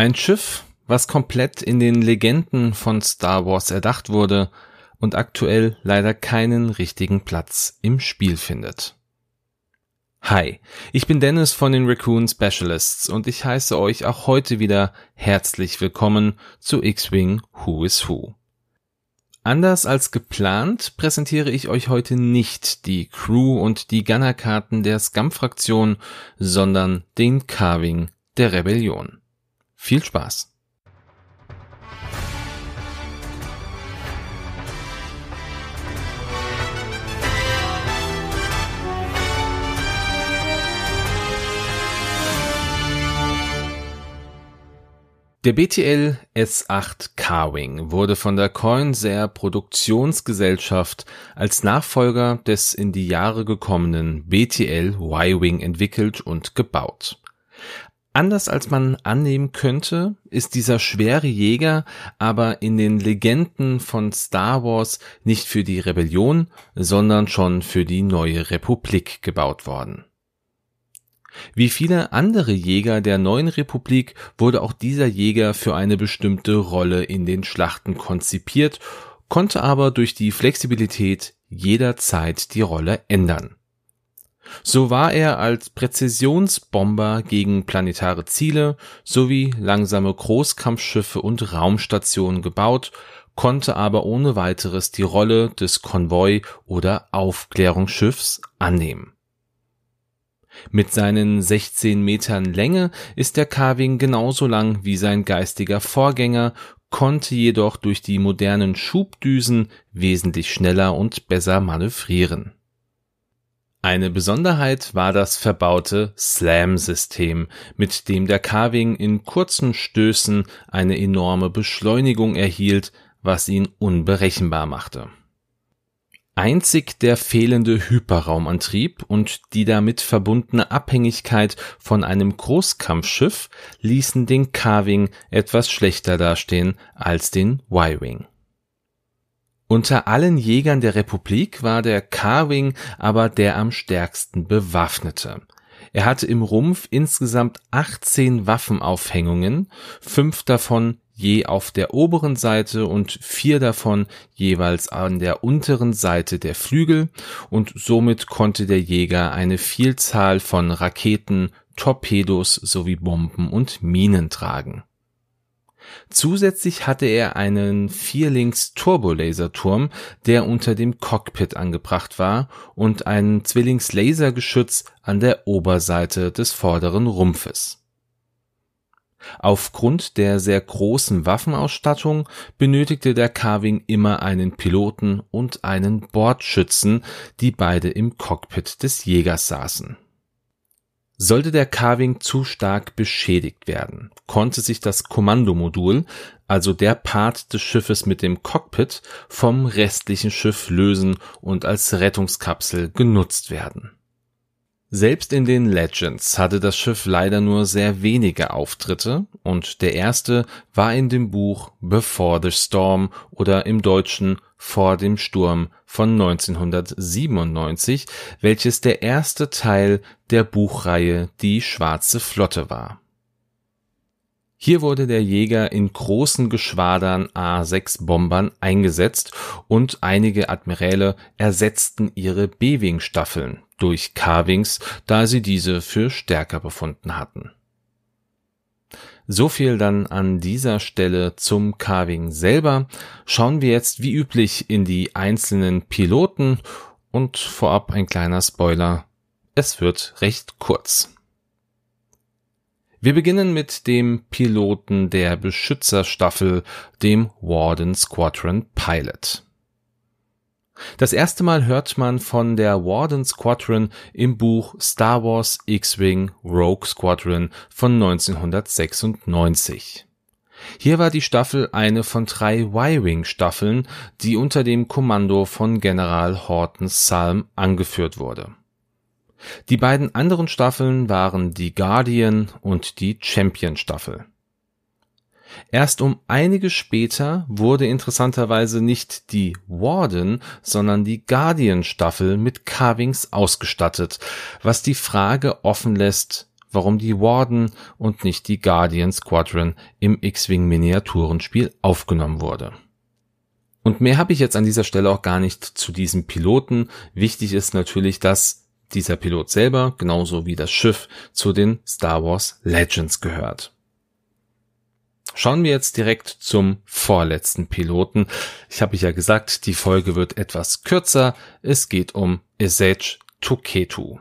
Ein Schiff, was komplett in den Legenden von Star Wars erdacht wurde und aktuell leider keinen richtigen Platz im Spiel findet. Hi, ich bin Dennis von den Raccoon Specialists und ich heiße euch auch heute wieder herzlich willkommen zu X-Wing Who is Who. Anders als geplant präsentiere ich euch heute nicht die Crew und die Gunner-Karten der Scum-Fraktion, sondern den Carving der Rebellion. Viel Spaß! Der BTL S8 Carwing wurde von der Coinsair Produktionsgesellschaft als Nachfolger des in die Jahre gekommenen BTL Y-Wing entwickelt und gebaut. Anders als man annehmen könnte, ist dieser schwere Jäger aber in den Legenden von Star Wars nicht für die Rebellion, sondern schon für die neue Republik gebaut worden. Wie viele andere Jäger der neuen Republik wurde auch dieser Jäger für eine bestimmte Rolle in den Schlachten konzipiert, konnte aber durch die Flexibilität jederzeit die Rolle ändern. So war er als Präzisionsbomber gegen planetare Ziele sowie langsame Großkampfschiffe und Raumstationen gebaut, konnte aber ohne weiteres die Rolle des Konvoi- oder Aufklärungsschiffs annehmen. Mit seinen 16 Metern Länge ist der Carving genauso lang wie sein geistiger Vorgänger, konnte jedoch durch die modernen Schubdüsen wesentlich schneller und besser manövrieren. Eine Besonderheit war das verbaute Slam-System, mit dem der Carving in kurzen Stößen eine enorme Beschleunigung erhielt, was ihn unberechenbar machte. Einzig der fehlende Hyperraumantrieb und die damit verbundene Abhängigkeit von einem Großkampfschiff ließen den Carving etwas schlechter dastehen als den Y-Wing. Unter allen Jägern der Republik war der Carving aber der am stärksten bewaffnete. Er hatte im Rumpf insgesamt 18 Waffenaufhängungen, fünf davon je auf der oberen Seite und vier davon jeweils an der unteren Seite der Flügel und somit konnte der Jäger eine Vielzahl von Raketen, Torpedos sowie Bomben und Minen tragen. Zusätzlich hatte er einen Vierlings Turbolaserturm, der unter dem Cockpit angebracht war und ein Zwillings Lasergeschütz an der Oberseite des vorderen Rumpfes. Aufgrund der sehr großen Waffenausstattung benötigte der Carving immer einen Piloten und einen Bordschützen, die beide im Cockpit des Jägers saßen. Sollte der Carving zu stark beschädigt werden, konnte sich das Kommandomodul, also der Part des Schiffes mit dem Cockpit, vom restlichen Schiff lösen und als Rettungskapsel genutzt werden selbst in den Legends hatte das Schiff leider nur sehr wenige Auftritte und der erste war in dem Buch Before the Storm oder im Deutschen Vor dem Sturm von 1997, welches der erste Teil der Buchreihe Die Schwarze Flotte war. Hier wurde der Jäger in großen Geschwadern A6 Bombern eingesetzt und einige Admiräle ersetzten ihre B-Wing Staffeln durch Carvings, da sie diese für stärker befunden hatten. So viel dann an dieser Stelle zum Carving selber. Schauen wir jetzt wie üblich in die einzelnen Piloten und vorab ein kleiner Spoiler. Es wird recht kurz. Wir beginnen mit dem Piloten der Beschützerstaffel, dem Warden Squadron Pilot. Das erste Mal hört man von der Warden Squadron im Buch Star Wars X-Wing Rogue Squadron von 1996. Hier war die Staffel eine von drei Y-Wing Staffeln, die unter dem Kommando von General Horton Salm angeführt wurde. Die beiden anderen Staffeln waren die Guardian und die Champion Staffel. Erst um einige später wurde interessanterweise nicht die Warden, sondern die Guardian Staffel mit Carvings ausgestattet, was die Frage offen lässt, warum die Warden und nicht die Guardian Squadron im X-Wing Miniaturenspiel aufgenommen wurde. Und mehr habe ich jetzt an dieser Stelle auch gar nicht zu diesem Piloten. Wichtig ist natürlich, dass dieser Pilot selber, genauso wie das Schiff, zu den Star Wars Legends gehört. Schauen wir jetzt direkt zum vorletzten Piloten. Ich habe ja gesagt, die Folge wird etwas kürzer. Es geht um Esage Tuketu.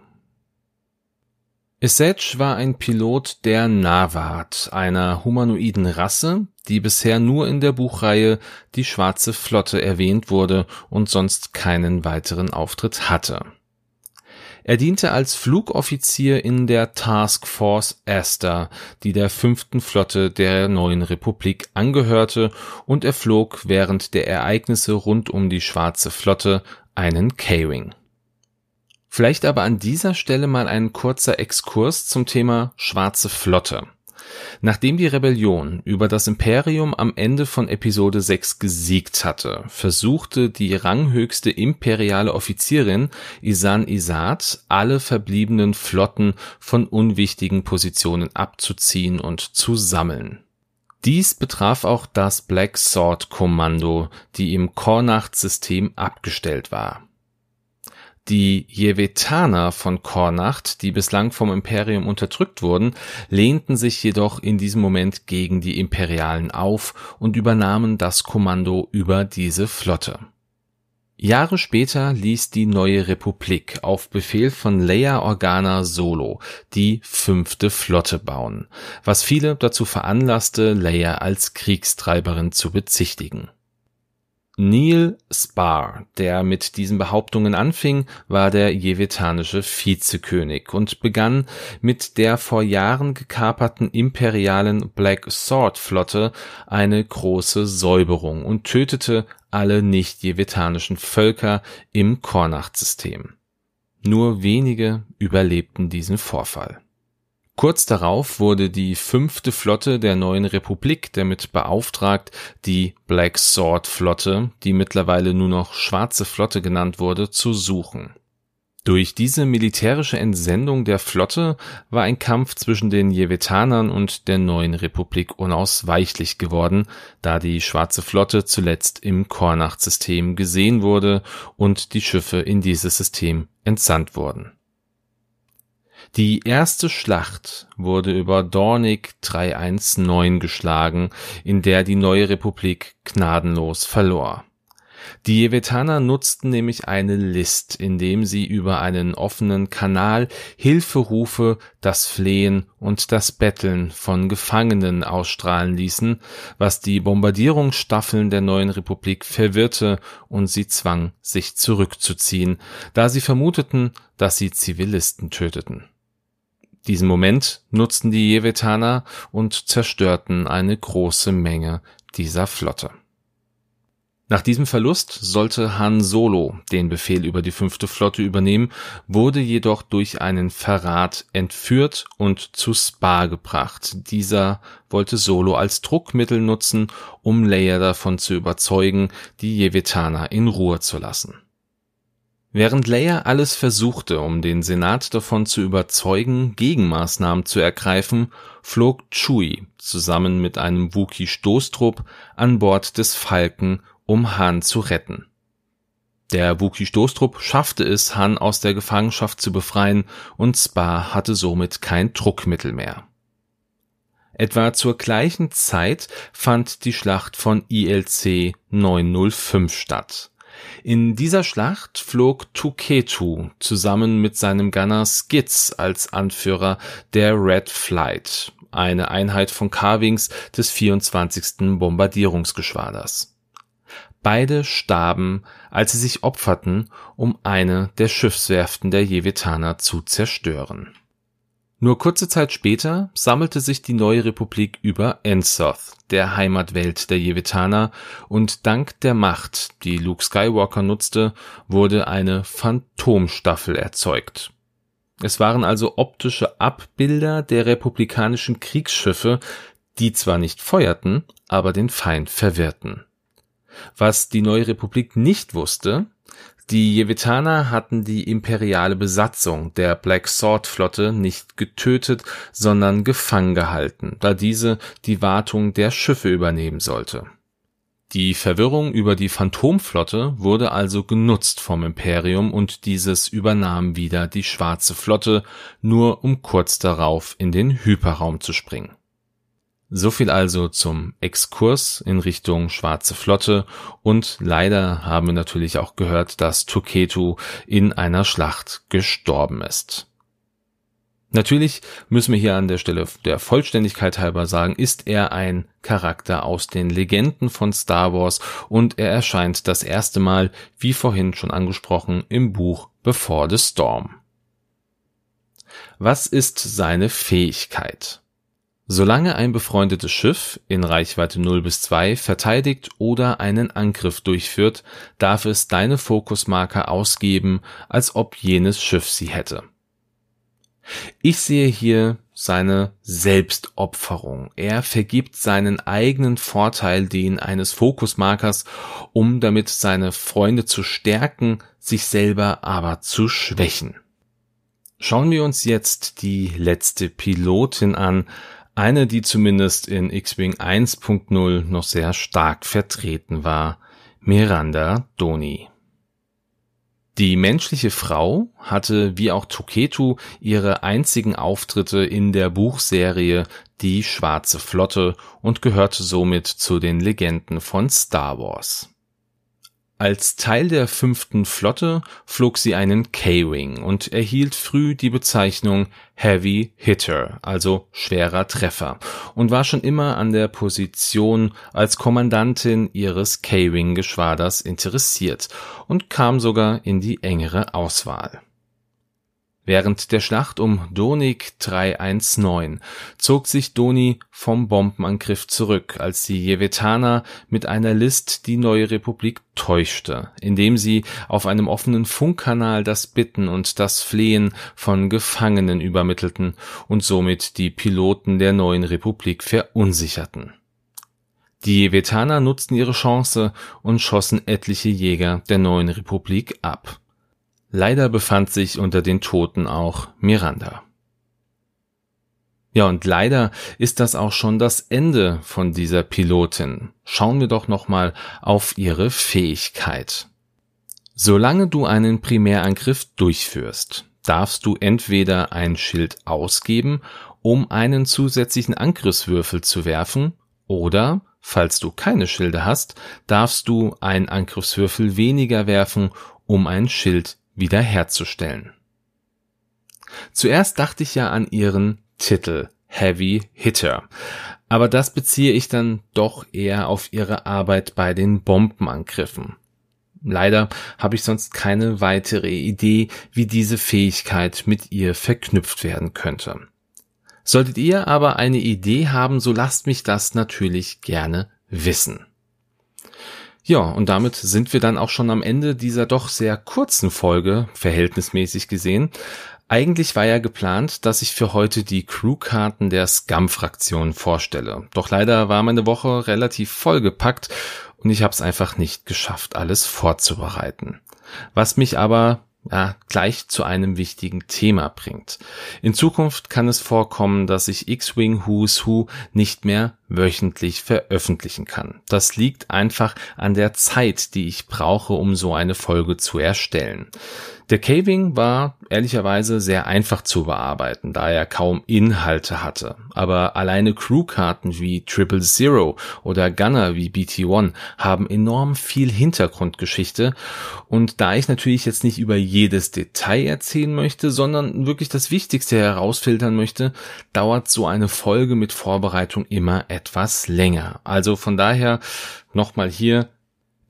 Esage war ein Pilot der Nawat, einer humanoiden Rasse, die bisher nur in der Buchreihe Die Schwarze Flotte erwähnt wurde und sonst keinen weiteren Auftritt hatte. Er diente als Flugoffizier in der Task Force Aster, die der fünften Flotte der neuen Republik angehörte, und er flog während der Ereignisse rund um die Schwarze Flotte einen K-Wing. Vielleicht aber an dieser Stelle mal ein kurzer Exkurs zum Thema Schwarze Flotte. Nachdem die Rebellion über das Imperium am Ende von Episode 6 gesiegt hatte, versuchte die ranghöchste imperiale Offizierin Isan Isat alle verbliebenen Flotten von unwichtigen Positionen abzuziehen und zu sammeln. Dies betraf auch das Black Sword Kommando, die im Kornacht-System abgestellt war die Jevetaner von Kornacht, die bislang vom Imperium unterdrückt wurden, lehnten sich jedoch in diesem Moment gegen die Imperialen auf und übernahmen das Kommando über diese Flotte. Jahre später ließ die neue Republik auf Befehl von Leia Organa Solo die fünfte Flotte bauen, was viele dazu veranlasste, Leia als Kriegstreiberin zu bezichtigen. Neil Spar, der mit diesen Behauptungen anfing, war der jevetanische Vizekönig und begann mit der vor Jahren gekaperten imperialen Black Sword Flotte eine große Säuberung und tötete alle nicht-jevetanischen Völker im Kornacht-System. Nur wenige überlebten diesen Vorfall Kurz darauf wurde die fünfte Flotte der neuen Republik damit beauftragt, die Black Sword Flotte, die mittlerweile nur noch Schwarze Flotte genannt wurde, zu suchen. Durch diese militärische Entsendung der Flotte war ein Kampf zwischen den Jevetanern und der neuen Republik unausweichlich geworden, da die Schwarze Flotte zuletzt im Kornacht-System gesehen wurde und die Schiffe in dieses System entsandt wurden die erste Schlacht wurde über Dornick 319 geschlagen, in der die neue Republik gnadenlos verlor. Die Jevetaner nutzten nämlich eine List, indem sie über einen offenen Kanal Hilferufe, das Flehen und das Betteln von Gefangenen ausstrahlen ließen, was die Bombardierungsstaffeln der neuen Republik verwirrte und sie zwang, sich zurückzuziehen, da sie vermuteten, dass sie Zivilisten töteten. Diesen Moment nutzten die Jevetaner und zerstörten eine große Menge dieser Flotte. Nach diesem Verlust sollte Han Solo den Befehl über die fünfte Flotte übernehmen, wurde jedoch durch einen Verrat entführt und zu Spa gebracht. Dieser wollte Solo als Druckmittel nutzen, um Leia davon zu überzeugen, die Jevetaner in Ruhe zu lassen. Während Leia alles versuchte, um den Senat davon zu überzeugen, Gegenmaßnahmen zu ergreifen, flog Chewie zusammen mit einem Wookie-Stoßtrupp an Bord des Falken, um Han zu retten. Der Wookie-Stoßtrupp schaffte es, Han aus der Gefangenschaft zu befreien und Spa hatte somit kein Druckmittel mehr. Etwa zur gleichen Zeit fand die Schlacht von ILC 905 statt in dieser Schlacht flog Tuketu zusammen mit seinem Gunner Skitz als Anführer der Red Flight, eine Einheit von Carvings des 24. Bombardierungsgeschwaders. Beide starben, als sie sich opferten, um eine der Schiffswerften der Jevetaner zu zerstören nur kurze Zeit später sammelte sich die neue Republik über Ensoth, der Heimatwelt der Jevetaner, und dank der Macht, die Luke Skywalker nutzte, wurde eine Phantomstaffel erzeugt. Es waren also optische Abbilder der republikanischen Kriegsschiffe, die zwar nicht feuerten, aber den Feind verwirrten. Was die neue Republik nicht wusste, Die Jevetaner hatten die imperiale Besatzung der Black Sword Flotte nicht getötet, sondern gefangen gehalten, da diese die Wartung der Schiffe übernehmen sollte. Die Verwirrung über die Phantomflotte wurde also genutzt vom Imperium und dieses übernahm wieder die Schwarze Flotte, nur um kurz darauf in den Hyperraum zu springen. So viel also zum Exkurs in Richtung Schwarze Flotte und leider haben wir natürlich auch gehört, dass Tuketu in einer Schlacht gestorben ist. Natürlich müssen wir hier an der Stelle der Vollständigkeit halber sagen, ist er ein Charakter aus den Legenden von Star Wars und er erscheint das erste Mal, wie vorhin schon angesprochen, im Buch Before the Storm. Was ist seine Fähigkeit? Solange ein befreundetes Schiff in Reichweite 0 bis 2 verteidigt oder einen Angriff durchführt, darf es deine Fokusmarker ausgeben, als ob jenes Schiff sie hätte. Ich sehe hier seine Selbstopferung. Er vergibt seinen eigenen Vorteil den eines Fokusmarkers, um damit seine Freunde zu stärken, sich selber aber zu schwächen. Schauen wir uns jetzt die letzte Pilotin an, eine, die zumindest in X-Wing 1.0 noch sehr stark vertreten war, Miranda Doni. Die menschliche Frau hatte wie auch Toketu ihre einzigen Auftritte in der Buchserie Die Schwarze Flotte und gehörte somit zu den Legenden von Star Wars. Als Teil der fünften Flotte flog sie einen K-Wing und erhielt früh die Bezeichnung Heavy Hitter, also schwerer Treffer, und war schon immer an der Position als Kommandantin ihres K-Wing-Geschwaders interessiert und kam sogar in die engere Auswahl Während der Schlacht um Donik 319 zog sich Doni vom Bombenangriff zurück, als die Jevetaner mit einer List die neue Republik täuschte, indem sie auf einem offenen Funkkanal das Bitten und das Flehen von Gefangenen übermittelten und somit die Piloten der neuen Republik verunsicherten. Die Jevetaner nutzten ihre Chance und schossen etliche Jäger der neuen Republik ab Leider befand sich unter den Toten auch Miranda. Ja, und leider ist das auch schon das Ende von dieser Pilotin. Schauen wir doch nochmal auf ihre Fähigkeit. Solange du einen Primärangriff durchführst, darfst du entweder ein Schild ausgeben, um einen zusätzlichen Angriffswürfel zu werfen, oder, falls du keine Schilde hast, darfst du einen Angriffswürfel weniger werfen, um ein Schild wiederherzustellen. Zuerst dachte ich ja an ihren Titel Heavy Hitter, aber das beziehe ich dann doch eher auf ihre Arbeit bei den Bombenangriffen. Leider habe ich sonst keine weitere Idee, wie diese Fähigkeit mit ihr verknüpft werden könnte. Solltet ihr aber eine Idee haben, so lasst mich das natürlich gerne wissen. Ja, und damit sind wir dann auch schon am Ende dieser doch sehr kurzen Folge, verhältnismäßig gesehen. Eigentlich war ja geplant, dass ich für heute die Crewkarten der Scum-Fraktion vorstelle. Doch leider war meine Woche relativ vollgepackt und ich habe es einfach nicht geschafft, alles vorzubereiten. Was mich aber ja, gleich zu einem wichtigen Thema bringt. In Zukunft kann es vorkommen, dass ich X-Wing Who's Who nicht mehr wöchentlich veröffentlichen kann. Das liegt einfach an der Zeit, die ich brauche, um so eine Folge zu erstellen. Der Caving war ehrlicherweise sehr einfach zu bearbeiten, da er kaum Inhalte hatte. Aber alleine Crewkarten wie Triple Zero oder Gunner wie BT-1 haben enorm viel Hintergrundgeschichte. Und da ich natürlich jetzt nicht über jedes Detail erzählen möchte, sondern wirklich das Wichtigste herausfiltern möchte, dauert so eine Folge mit Vorbereitung immer etwas länger. Also von daher nochmal hier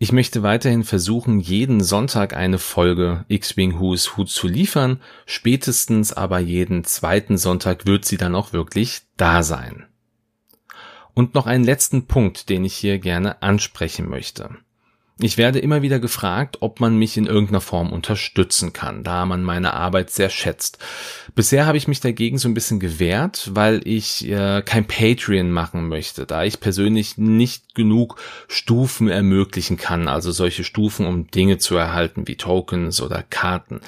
ich möchte weiterhin versuchen, jeden Sonntag eine Folge X-Wing Who's Who zu liefern, spätestens aber jeden zweiten Sonntag wird sie dann auch wirklich da sein. Und noch einen letzten Punkt, den ich hier gerne ansprechen möchte. Ich werde immer wieder gefragt, ob man mich in irgendeiner Form unterstützen kann, da man meine Arbeit sehr schätzt. Bisher habe ich mich dagegen so ein bisschen gewehrt, weil ich äh, kein Patreon machen möchte, da ich persönlich nicht genug Stufen ermöglichen kann, also solche Stufen, um Dinge zu erhalten wie Tokens oder Karten.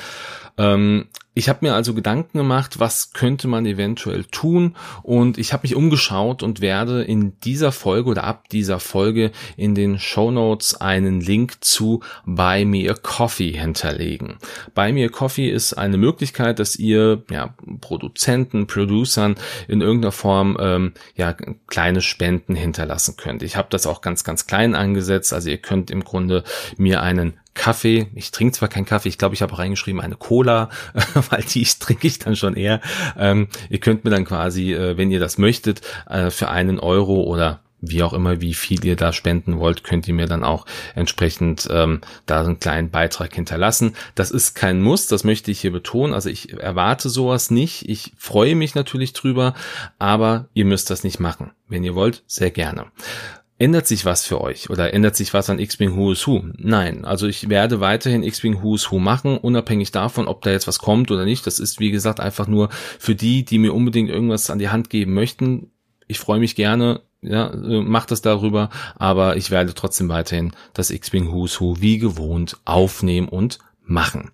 Ähm, ich habe mir also Gedanken gemacht, was könnte man eventuell tun und ich habe mich umgeschaut und werde in dieser Folge oder ab dieser Folge in den Show Notes einen Link zu Buy Me a Coffee hinterlegen. Buy Me a Coffee ist eine Möglichkeit, dass ihr ja, Produzenten, Producern in irgendeiner Form ähm, ja kleine Spenden hinterlassen könnt. Ich habe das auch ganz ganz klein angesetzt, also ihr könnt im Grunde mir einen Kaffee. Ich trinke zwar keinen Kaffee, ich glaube, ich habe reingeschrieben eine Cola, weil die trinke ich dann schon eher. Ähm, ihr könnt mir dann quasi, äh, wenn ihr das möchtet, äh, für einen Euro oder wie auch immer, wie viel ihr da spenden wollt, könnt ihr mir dann auch entsprechend ähm, da einen kleinen Beitrag hinterlassen. Das ist kein Muss, das möchte ich hier betonen. Also ich erwarte sowas nicht. Ich freue mich natürlich drüber, aber ihr müsst das nicht machen. Wenn ihr wollt, sehr gerne. Ändert sich was für euch oder ändert sich was an X-Wing Who's Who? Nein, also ich werde weiterhin X-Wing Who's Who machen, unabhängig davon, ob da jetzt was kommt oder nicht. Das ist, wie gesagt, einfach nur für die, die mir unbedingt irgendwas an die Hand geben möchten. Ich freue mich gerne, ja, macht das darüber, aber ich werde trotzdem weiterhin das X-Wing Who's Who wie gewohnt aufnehmen und machen.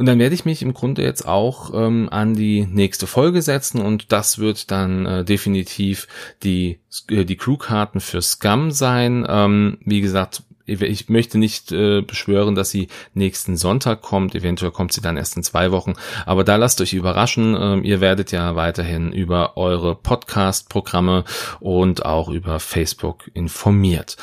Und dann werde ich mich im Grunde jetzt auch ähm, an die nächste Folge setzen und das wird dann äh, definitiv die, äh, die Crewkarten für Scum sein. Ähm, wie gesagt, ich möchte nicht äh, beschwören, dass sie nächsten Sonntag kommt. Eventuell kommt sie dann erst in zwei Wochen. Aber da lasst euch überraschen. Ähm, ihr werdet ja weiterhin über eure Podcast-Programme und auch über Facebook informiert.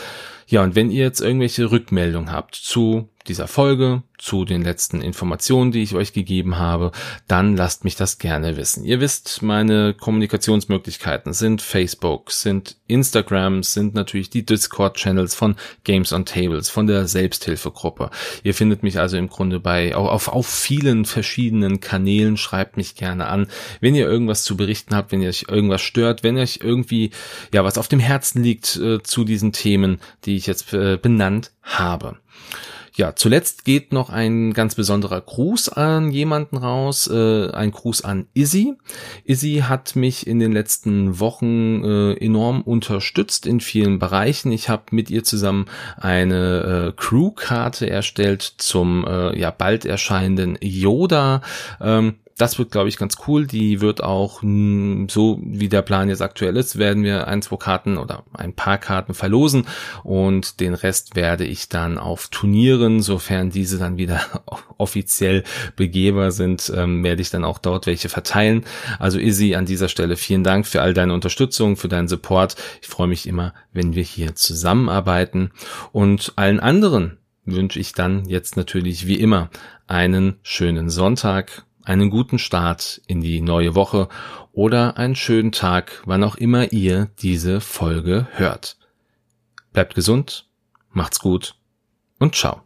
Ja, und wenn ihr jetzt irgendwelche Rückmeldungen habt zu dieser Folge, zu den letzten Informationen, die ich euch gegeben habe, dann lasst mich das gerne wissen. Ihr wisst, meine Kommunikationsmöglichkeiten sind Facebook, sind Instagram, sind natürlich die Discord-Channels von Games on Tables, von der Selbsthilfegruppe. Ihr findet mich also im Grunde bei auf, auf vielen verschiedenen Kanälen. Schreibt mich gerne an, wenn ihr irgendwas zu berichten habt, wenn ihr euch irgendwas stört, wenn euch irgendwie ja was auf dem Herzen liegt äh, zu diesen Themen, die ich jetzt äh, benannt habe. Ja, zuletzt geht noch ein ganz besonderer Gruß an jemanden raus, äh, ein Gruß an Izzy. Izzy hat mich in den letzten Wochen äh, enorm unterstützt in vielen Bereichen. Ich habe mit ihr zusammen eine äh, Crew-Karte erstellt zum äh, ja bald erscheinenden Yoda. Ähm, das wird, glaube ich, ganz cool. Die wird auch, hm, so wie der Plan jetzt aktuell ist, werden wir ein, zwei Karten oder ein paar Karten verlosen und den Rest werde ich dann auf Turnieren, sofern diese dann wieder offiziell begehbar sind, ähm, werde ich dann auch dort welche verteilen. Also Izzy, an dieser Stelle vielen Dank für all deine Unterstützung, für deinen Support. Ich freue mich immer, wenn wir hier zusammenarbeiten und allen anderen wünsche ich dann jetzt natürlich wie immer einen schönen Sonntag einen guten Start in die neue Woche oder einen schönen Tag, wann auch immer ihr diese Folge hört. Bleibt gesund, macht's gut und ciao.